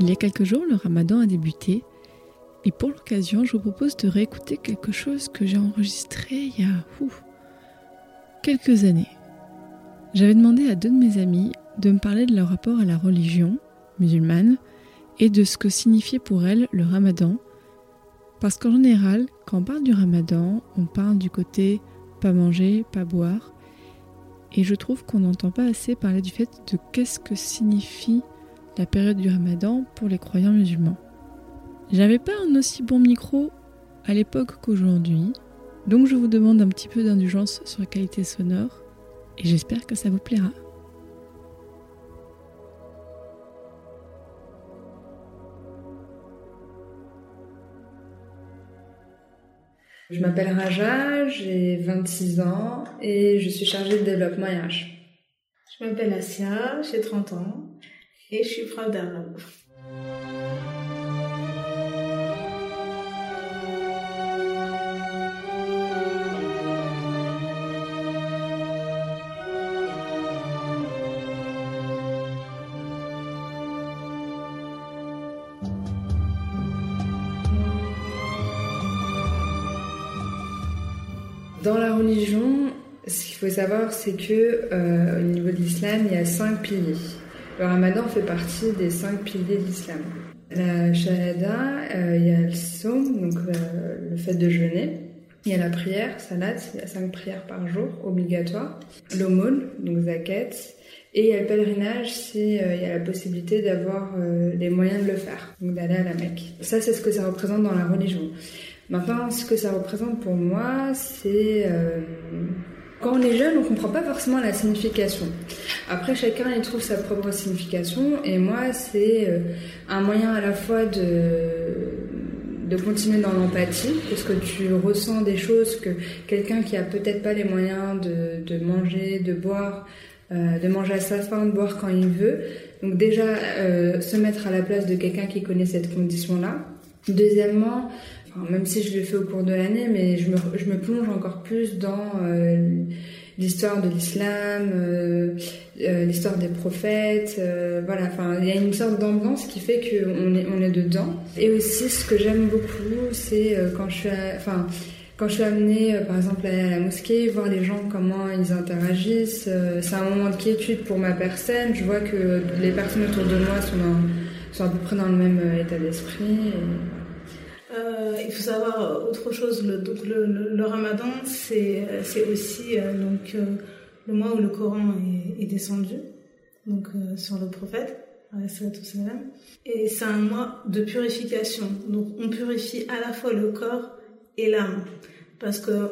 Il y a quelques jours, le ramadan a débuté et pour l'occasion, je vous propose de réécouter quelque chose que j'ai enregistré il y a quelques années. J'avais demandé à deux de mes amis de me parler de leur rapport à la religion musulmane et de ce que signifiait pour elles le ramadan. Parce qu'en général, quand on parle du ramadan, on parle du côté pas manger, pas boire. Et je trouve qu'on n'entend pas assez parler du fait de qu'est-ce que signifie la période du ramadan pour les croyants musulmans. J'avais pas un aussi bon micro à l'époque qu'aujourd'hui, donc je vous demande un petit peu d'indulgence sur la qualité sonore et j'espère que ça vous plaira. Je m'appelle Raja, j'ai 26 ans et je suis chargée de développement RH. Je m'appelle Asia, j'ai 30 ans et je suis prof d'arabe. Dans la religion, ce qu'il faut savoir, c'est que euh, au niveau de l'islam, il y a cinq piliers. Le ramadan fait partie des cinq piliers de l'islam. La shahada, euh, il y a le saum, donc euh, le fait de jeûner. Il y a la prière, salat, il y a cinq prières par jour, obligatoires. L'aumône, donc zakat. Et il y a le pèlerinage, c'est il y a la possibilité d'avoir les moyens de le faire, donc d'aller à la Mecque. Ça, c'est ce que ça représente dans la religion. Maintenant, ce que ça représente pour moi, c'est quand on est jeune, on comprend pas forcément la signification. Après, chacun il trouve sa propre signification, et moi, c'est un moyen à la fois de de continuer dans l'empathie, parce que tu ressens des choses que quelqu'un qui a peut-être pas les moyens de, de manger, de boire, euh, de manger à sa faim, de boire quand il veut. Donc déjà, euh, se mettre à la place de quelqu'un qui connaît cette condition-là. Deuxièmement, même si je l'ai fait au cours de l'année, mais je me, plonge encore plus dans euh, l'histoire de l'islam, euh, euh, l'histoire des prophètes, voilà. Il y a une sorte d'ambiance qui fait qu'on est, on est dedans. Et aussi, ce que j'aime beaucoup, c'est quand je suis, enfin. Quand je suis amenée, par exemple, à la mosquée, voir les gens, comment ils interagissent, c'est un moment de quiétude pour ma personne. Je vois que les personnes autour de moi sont, sont à peu près dans le même état d'esprit. Euh, il faut savoir euh, autre chose. Le, donc le, ramadan, c'est euh, aussi donc, le mois où le Coran est, descendu donc, sur le prophète. Et c'est un mois de purification. Donc on purifie à la fois le corps et l'âme. Parce qu'on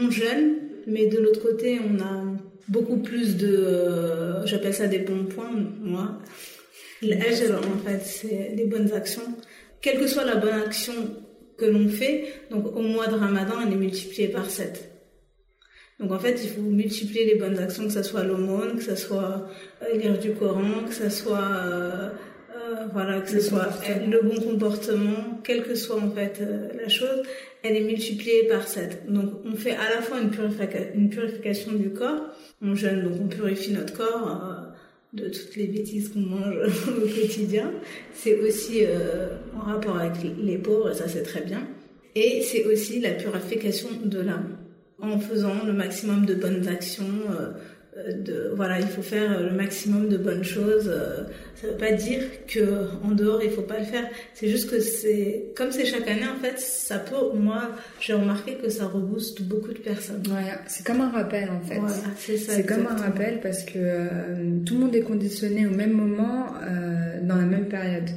on jeûne, mais de l'autre côté, on a beaucoup plus de... J'appelle ça des bons points, moi. L'ajr, en fait, c'est les bonnes actions. Quelle que soit la bonne action que l'on fait, donc au mois de Ramadan, elle est multipliée par 7. Donc en fait, il faut multiplier les bonnes actions, que ce soit l'aumône, que ce soit euh, lire du Coran, que ce soit euh, euh, voilà, que ce Le soit le bon comportement, quelle que soit en fait euh, la chose, elle est multipliée par 7. Donc on fait à la fois une, purifica- une purification du corps, on jeûne, donc on purifie notre corps euh, de toutes les bêtises qu'on mange au quotidien. C'est aussi euh, en rapport avec les pauvres, ça c'est très bien. Et c'est aussi la purification de l'âme en faisant le maximum de bonnes actions. euh, de, voilà, il faut faire le maximum de bonnes choses. euh, Ça veut pas dire que en dehors il faut pas le faire. C'est juste que c'est comme c'est chaque année en fait, ça peut. Moi, j'ai remarqué que ça rebooste beaucoup de personnes. Ouais, c'est comme un rappel en fait. Voilà, c'est ça. C'est comme un rappel parce que euh, tout le monde est conditionné au même moment euh, dans la même période.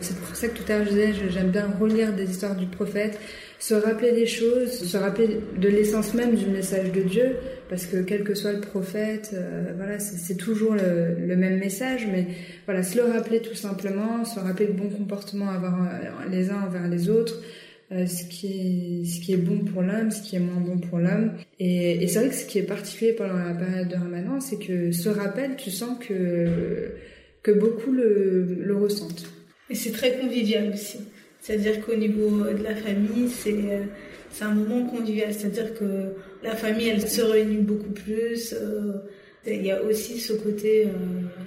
C'est pour ça que tout à l'heure je disais, j'aime bien relire des histoires du prophète, se rappeler des choses, se rappeler de l'essence même du message de Dieu, parce que quel que soit le prophète, euh, voilà, c'est toujours le, même message, mais voilà, se le rappeler tout simplement, se rappeler le bon comportement à avoir euh, les uns envers les autres, euh, ce qui est ce qui est bon pour l'homme, ce qui est moins bon pour l'homme. Et, c'est vrai que ce qui est particulier pendant la période de Ramadan, c'est que ce rappel, tu sens que que beaucoup le, le ressentent. Et c'est très convivial aussi. C'est-à-dire qu'au niveau de la famille, c'est euh, c'est un moment convivial. C'est-à-dire que la famille, elle se réunit beaucoup plus. Euh, il y a aussi ce côté, euh,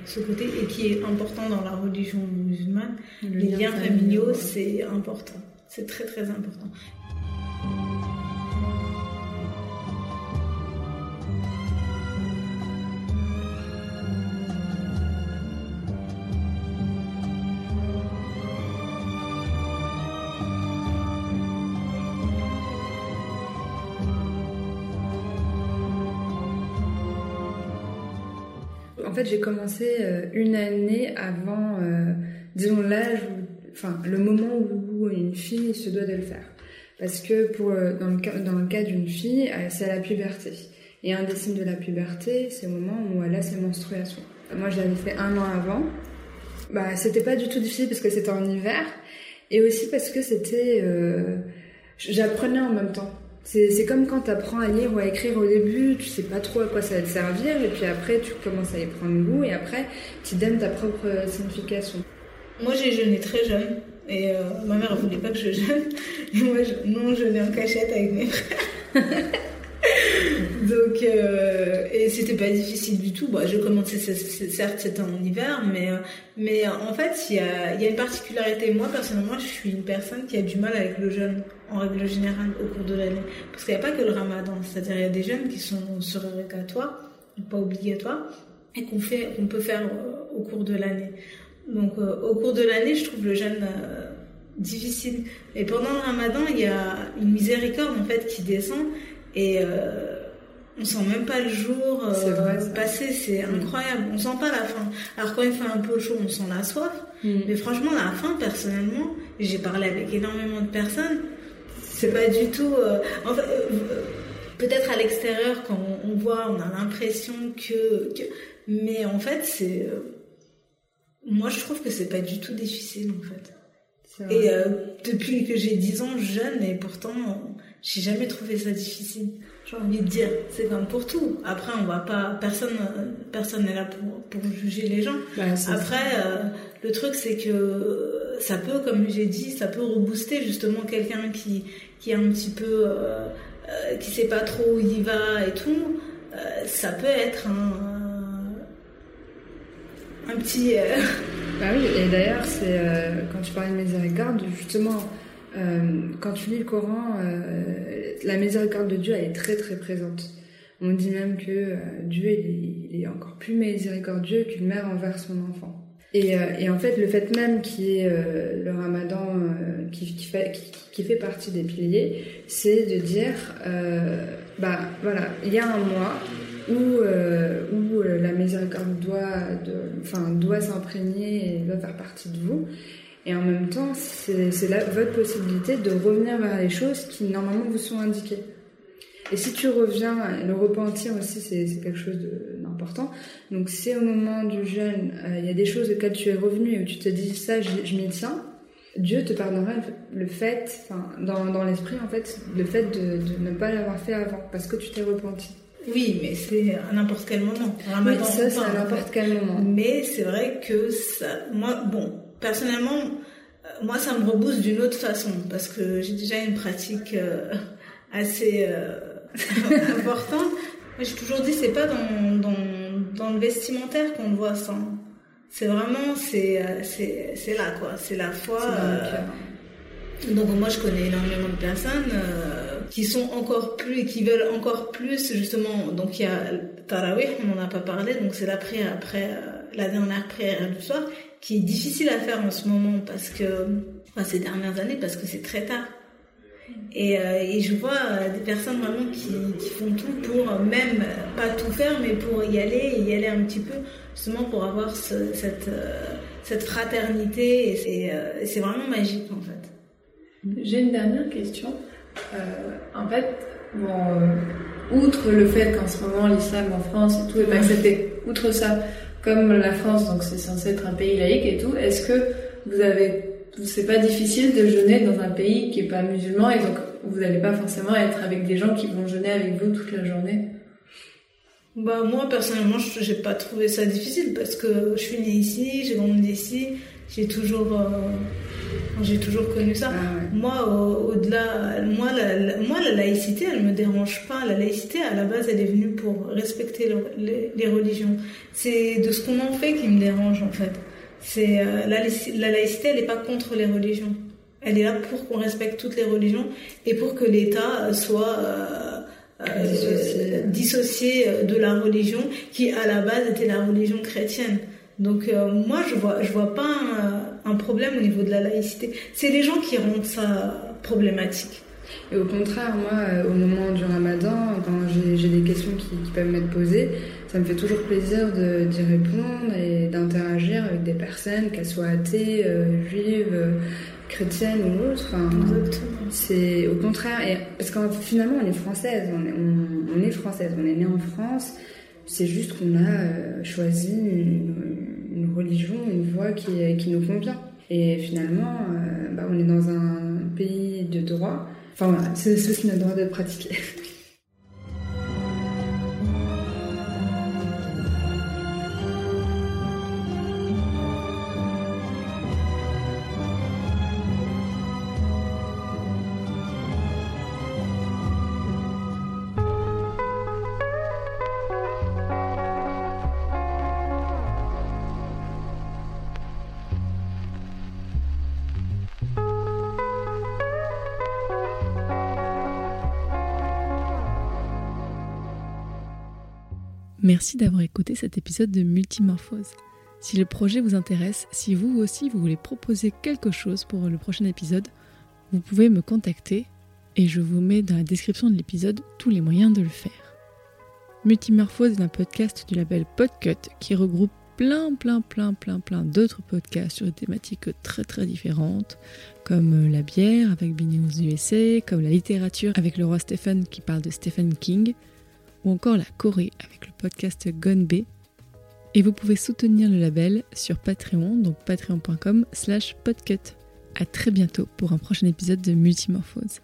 ce côté et qui est important dans la religion musulmane. Les liens familiaux, c'est important. C'est très très important. En fait, j'ai commencé euh, une année avant, euh, disons, l'âge, le moment où une fille se doit de le faire. Parce que euh, dans, le cas, d'une fille, c'est la puberté. Et un des signes de la puberté, c'est le moment où elle a ses menstruations. Moi, j'avais fait un an avant. Bah, c'était pas du tout difficile parce que c'était en hiver. Et aussi parce que c'était... J'apprenais en même temps. C'est comme quand tu apprends à lire ou à écrire au début, tu sais pas trop à quoi ça va te servir, et puis après tu commences à y prendre goût, et après tu donnes ta propre signification. Moi j'ai jeûné très jeune, et euh, ma mère voulait pas que je jeûne, et moi je, non, je jeûnais en cachette avec mes frères. Donc, euh, et c'était pas difficile du tout. Bon, je commençais, certes, c'était en hiver, mais, mais en fait, il y a, y a une particularité. Moi, personnellement, je suis une personne qui a du mal avec le jeûne, en règle générale, au cours de l'année. Parce qu'il n'y a pas que le ramadan. C'est-à-dire, il y a des jeûnes qui sont surérogatoires, pas obligatoires, et qu'on fait, qu'on peut faire euh, au cours de l'année. Donc, euh, au cours de l'année, je trouve le jeûne difficile. Et pendant le ramadan, il y a une miséricorde, en fait, qui descend et on sent même pas le jour euh, passer, c'est mm. incroyable. On sent pas la faim. Alors quand il fait un peu chaud, on sent la soif. Mm. Mais franchement, la faim, personnellement, j'ai parlé avec énormément de personnes, c'est pas du tout. Euh, peut-être à l'extérieur, quand on, voit, on a l'impression que, mais en fait, c'est. moi, je trouve que c'est pas du tout difficile, en fait. Et depuis que j'ai 10 ans, jeune, et pourtant, j'ai jamais trouvé ça difficile. J'ai envie de dire, c'est comme pour tout. Après, on va pas, personne, personne n'est là pour, pour juger les gens. Après, euh, le truc, c'est que ça peut, comme j'ai dit, ça peut rebooster justement quelqu'un qui, qui est un petit peu, euh, euh, qui sait pas trop où il va et tout. ça peut être un, un petit. Bah oui, et d'ailleurs, c'est quand tu parlais de miséricorde, justement euh, quand tu lis le Coran, euh, la miséricorde de Dieu, elle est très très présente. On dit même que euh, Dieu, est, encore plus miséricordieux qu'une mère envers son enfant. Et, en fait, le fait même qu'il y ait le ramadan qui, qui, fait, qui, fait partie des piliers, c'est de dire, bah voilà, il y a un mois où, où la miséricorde doit, enfin, doit s'imprégner et doit faire partie de vous. Et en même temps, c'est votre possibilité de revenir vers les choses qui normalement vous sont indiquées. Et si tu reviens, le repentir aussi, c'est quelque chose d'important. Donc, si au moment du jeûne, euh, il y a des choses auxquelles tu es revenu et où tu te dis ça, je, m'y tiens, Dieu te pardonnera le fait, dans l'esprit, en fait, le fait de, de ne pas l'avoir fait avant, parce que tu t'es repenti. Oui, mais c'est à n'importe quel moment. Oui, ça, c'est à n'importe quel moment. Mais c'est vrai que ça, moi, bon, personnellement, euh, moi, ça me rebooste d'une autre façon parce que j'ai déjà une pratique euh, assez euh, importante. J'ai toujours dit, c'est pas dans, dans, dans le vestimentaire qu'on voit ça. C'est vraiment, c'est, c'est, c'est là, quoi. C'est la foi. Donc, moi, je connais énormément de personnes qui sont encore plus qui veulent encore plus, justement. Donc, il y a Tarawih, on n'en a pas parlé, donc c'est la prière après la dernière prière du soir qui est difficile à faire en ce moment parce que, enfin, ces dernières années, parce que c'est très tard. Et, et, je vois des personnes vraiment qui, qui, font tout pour même pas tout faire, mais pour y aller y aller un petit peu, justement pour avoir ce, cette, cette fraternité. Et c'est vraiment magique en fait. J'ai une dernière question. en fait, bon, outre le fait qu'en ce moment l'islam en France et tout est pas accepté, outre ça, comme la France, donc c'est censé être un pays laïque et tout, est-ce que vous avez, c'est pas difficile de jeûner dans un pays qui est pas musulman et donc vous n'allez pas forcément être avec des gens qui vont jeûner avec vous toute la journée? Bah moi personnellement j'ai pas trouvé ça difficile parce que je suis née ici, j'ai grandi ici, j'ai toujours euh, j'ai toujours connu ça. Ah moi, au-delà, moi, la, moi, la laïcité, elle me dérange pas. La laïcité, à la base, elle est venue pour respecter les, religions. C'est de ce qu'on en fait qui me dérange, en fait. C'est euh, la, la, laïcité, elle n'est pas contre les religions. Elle est là pour qu'on respecte toutes les religions et pour que l'État soit euh, euh, dissocié de la religion qui, à la base, était la religion chrétienne. Donc moi, je vois, je vois pas un, problème au niveau de la laïcité. C'est les gens qui rendent ça problématique. Et au contraire, moi, euh, au moment du ramadan, quand j'ai des questions qui, peuvent m'être posées, ça me fait toujours plaisir d'y répondre et d'interagir avec des personnes, qu'elles soient athées, euh, juives, chrétiennes ou autres. Enfin, c'est au contraire, et, parce que finalement, on est française, on est, on, on est française, on est né en France. C'est juste qu'on a choisi une, une religion, une voie qui, qui nous convient. Et finalement, euh, bah, on est dans un pays de droit. Enfin voilà, c'est ce qui notre droit de pratiquer. Merci d'avoir écouté cet épisode de Multimorphose. Si le projet vous intéresse, si vous aussi vous voulez proposer quelque chose pour le prochain épisode, vous pouvez me contacter et je vous mets dans la description de l'épisode tous les moyens de le faire. Multimorphose est un podcast du label Podcut qui regroupe plein, plein, plein, plein, plein d'autres podcasts sur des thématiques très, très différentes, comme la bière avec Binous USA, comme la littérature avec le roi Stephen qui parle de Stephen King, ou encore la Corée avec le podcast Gone Et vous pouvez soutenir le label sur Patreon, donc patreon.com slash podcut. A très bientôt pour un prochain épisode de Multimorphose.